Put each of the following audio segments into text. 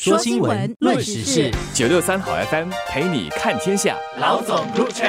说新闻，论时事，九六三好 FM 陪你看天下。老总入场。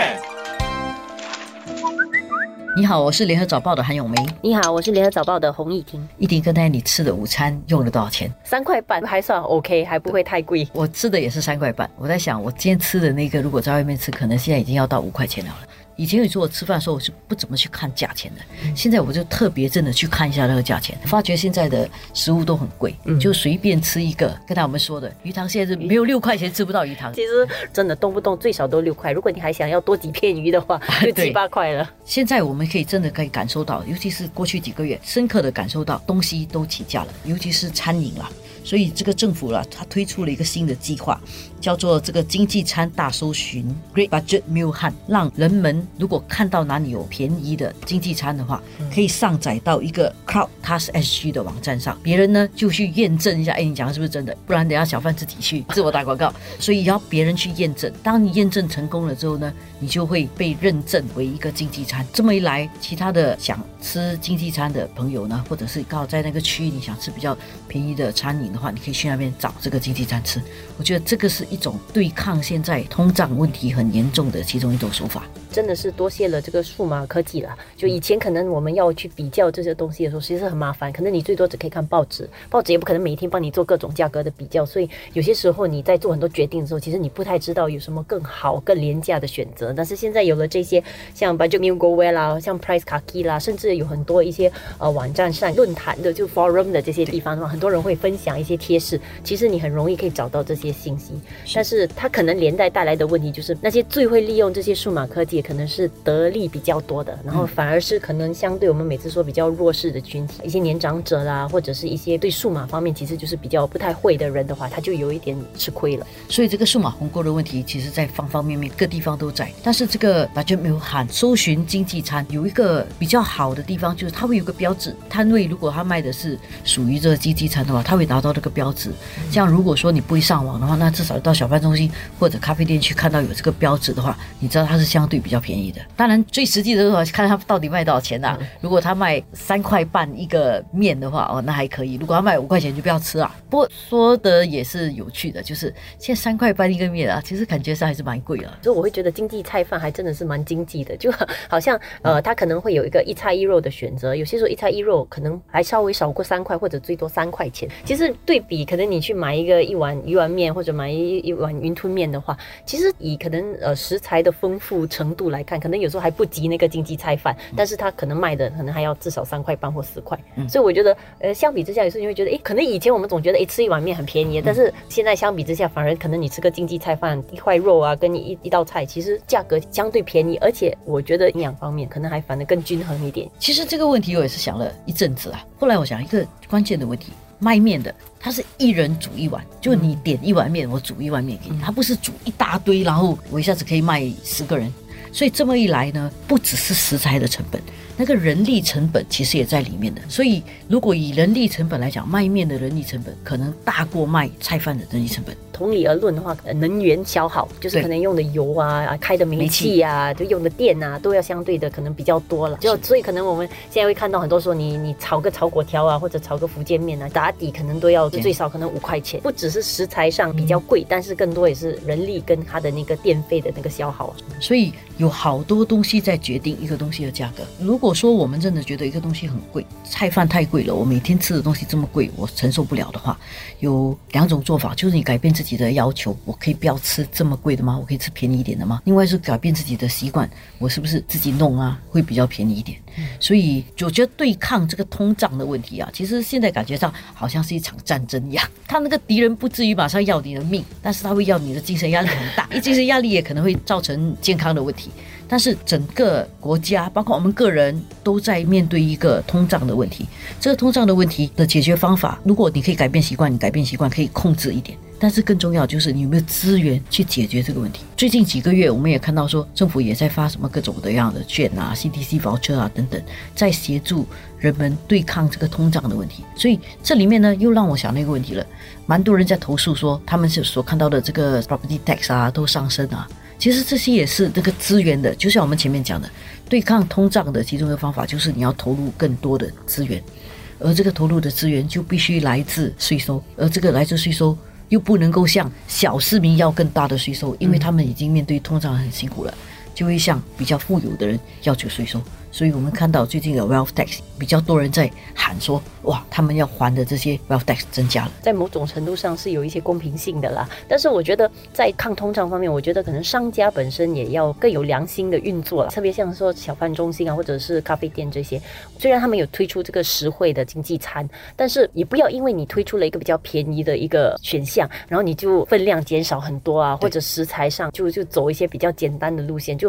你好，我是联合早报的韩永梅。你好，我是联合早报的洪艺婷。一婷，刚才你吃的午餐用了多少钱？三块半，还算 OK，还不会太贵。我吃的也是三块半。我在想，我今天吃的那个，如果在外面吃，可能现在已经要到五块钱了。以前有时候我吃饭的时候，我是不怎么去看价钱的。现在我就特别真的去看一下那个价钱，发觉现在的食物都很贵，嗯就随便吃一个。刚才我们说的鱼汤现在是没有六块钱吃不到鱼汤。其实真的动不动最少都六块，如果你还想要多几片鱼的话，就七八块了。现在我们可以真的可以感受到，尤其是过去几个月，深刻的感受到东西都起价了，尤其是餐饮了。所以这个政府了，它推出了一个新的计划，叫做这个经济餐大搜寻 （Great Budget Meal Hunt），让人们如果看到哪里有便宜的经济餐的话，可以上载到一个 Crowd Task SG 的网站上，别人呢就去验证一下，哎，你讲的是不是真的？不然等下小贩自己去自我打广告。所以要别人去验证，当你验证成功了之后呢，你就会被认证为一个经济餐。这么一来，其他的想吃经济餐的朋友呢，或者是刚好在那个区域你想吃比较便宜的餐饮的话，你可以去那边找这个经济餐吃。我觉得这个是一种对抗现在通胀问题很严重的其中一种手法。真的是多谢了这个数码科技了。就以前可能我们要去比较这些东西的时候，其实很麻烦。可能你最多只可以看报纸，报纸也不可能每天帮你做各种价格的比较。所以有些时候你在做很多决定的时候，其实你不太知道有什么更好、更廉价的选择。但是现在有了这些像 Budget Meal Go Well 啦，像 Price Kaki 啦，甚至有很多一些呃网站上论坛的就 Forum 的这些地方的话，很多人会分享一些贴士。其实你很容易可以找到这些信息，但是它可能连带带来的问题就是那些最会利用这些数码科技。可能是得利比较多的，然后反而是可能相对我们每次说比较弱势的群体，一些年长者啦，或者是一些对数码方面其实就是比较不太会的人的话，他就有一点吃亏了。所以这个数码鸿沟的问题，其实在方方面面各地方都在。但是这个完全没有喊搜寻经济餐，有一个比较好的地方就是它会有个标志，摊位如果他卖的是属于这个经济餐的话，他会拿到这个标志。这样如果说你不会上网的话，那至少到小贩中心或者咖啡店去看到有这个标志的话，你知道它是相对比较便宜的。当然，最实际的是话，看他到底卖多少钱呐。如果他卖三块半一个面的话，哦，那还可以；如果他卖五块钱，就不要吃啊。不过说的也是有趣的，就是现在三块半一个面啊，其实感觉上还是蛮贵的。所以我会觉得经济菜饭还真的是蛮经济的，就好像呃，他可能会有一个一菜一肉的选择。有些时候一菜一肉可能还稍微少过三块，或者最多三块钱。其实对比，可能你去买一个一碗鱼丸面，或者买一一碗云吞面的话，其实以可能呃食材的丰富程度来看，可能有时候还不及那个经济菜饭，但是他可能卖的可能还要至少三块半或四块。所以我觉得，呃，相比之下，有时候你会觉得，哎，可能以前我们总觉得，哎，吃一碗面很便宜，但是现在相比之下，反而可能你吃个经济菜饭，一块肉啊，跟你一一道菜，其实价格相对便宜，而且我觉得营养方面可能还反而更均衡一点。其实这个问题我也是想了一阵子啊，后来我想一个关键的问题。卖面的，他是一人煮一碗，就你点一碗面，我煮一碗面给你。他不是煮一大堆，然后我一下子可以卖十个人。所以这么一来呢，不只是食材的成本，那个人力成本其实也在里面的。所以如果以人力成本来讲，卖面的人力成本可能大过卖菜饭的人力成本。同理而论的话，能源消耗就是可能用的油啊、开的煤气啊、就用的电啊，都要相对的可能比较多了。就所以可能我们现在会看到很多说，你你炒个炒粿条啊，或者炒个福建面啊，打底可能都要最少可能五块钱。不只是食材上比较贵，但是更多也是人力跟它的那个电费的那个消耗。所以有好多东西在决定一个东西的价格。如果说我们真的觉得一个东西很贵，菜饭太贵了，我每天吃的东西这么贵，我承受不了的话，有两种做法，就是你改变自己。自己的要求，我可以不要吃这么贵的吗？我可以吃便宜一点的吗？另外是改变自己的习惯，我是不是自己弄啊，会比较便宜一点？所以我觉得对抗这个通胀的问题啊，其实现在感觉上好像是一场战争一样。他那个敌人不至于马上要你的命，但是他会要你的精神压力很大，一精神压力也可能会造成健康的问题。但是整个国家，包括我们个人，都在面对一个通胀的问题。这个通胀的问题的解决方法，如果你可以改变习惯，你改变习惯可以控制一点。但是更重要就是你有没有资源去解决这个问题。最近几个月，我们也看到说，政府也在发什么各种各样的券啊、C D C 房车啊等等，在协助人们对抗这个通胀的问题。所以这里面呢，又让我想到一个问题了：蛮多人在投诉说，他们是所看到的这个 property tax 啊都上升啊。其实这些也是那个资源的，就像我们前面讲的，对抗通胀的其中一个方法就是你要投入更多的资源，而这个投入的资源就必须来自税收，而这个来自税收又不能够向小市民要更大的税收，因为他们已经面对通胀很辛苦了，就会向比较富有的人要求税收。所以我们看到最近的 wealth tax 比较多人在喊说，哇，他们要还的这些 wealth tax 增加了。在某种程度上是有一些公平性的啦，但是我觉得在抗通胀方面，我觉得可能商家本身也要更有良心的运作了，特别像说小贩中心啊，或者是咖啡店这些，虽然他们有推出这个实惠的经济餐，但是也不要因为你推出了一个比较便宜的一个选项，然后你就分量减少很多啊，或者食材上就就走一些比较简单的路线，就。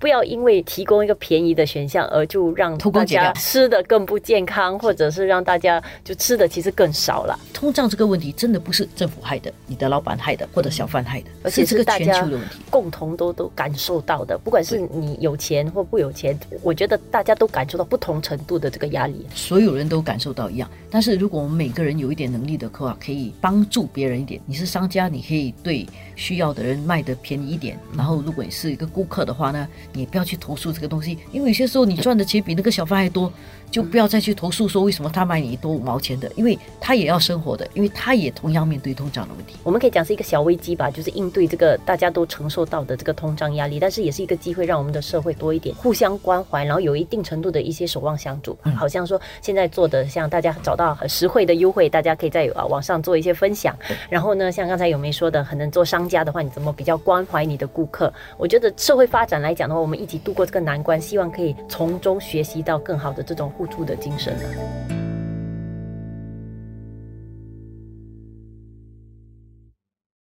不要因为提供一个便宜的选项而就让大家吃的更不健康，或者是让大家就吃的其实更少了。通胀这个问题真的不是政府害的，你的老板害的，或者小贩害的，而且是个大家全球的问题。共同都都感受到的。不管是你有钱或不有钱，我觉得大家都感受到不同程度的这个压力。所有人都感受到一样。但是如果我们每个人有一点能力的话，可以帮助别人一点。你是商家，你可以对需要的人卖的便宜一点。然后如果你是一个顾客的话呢？你不要去投诉这个东西，因为有些时候你赚的钱比那个小贩还多，就不要再去投诉说为什么他卖你多五毛钱的，因为他也要生活的，因为他也同样面对通胀的问题。我们可以讲是一个小危机吧，就是应对这个大家都承受到的这个通胀压力，但是也是一个机会，让我们的社会多一点互相关怀，然后有一定程度的一些守望相助。好像说现在做的，像大家找到很实惠的优惠，大家可以在啊网上做一些分享。然后呢，像刚才有梅说的，可能做商家的话，你怎么比较关怀你的顾客？我觉得社会发展来讲的话，我们一起度过这个难关，希望可以从中学习到更好的这种互助的精神。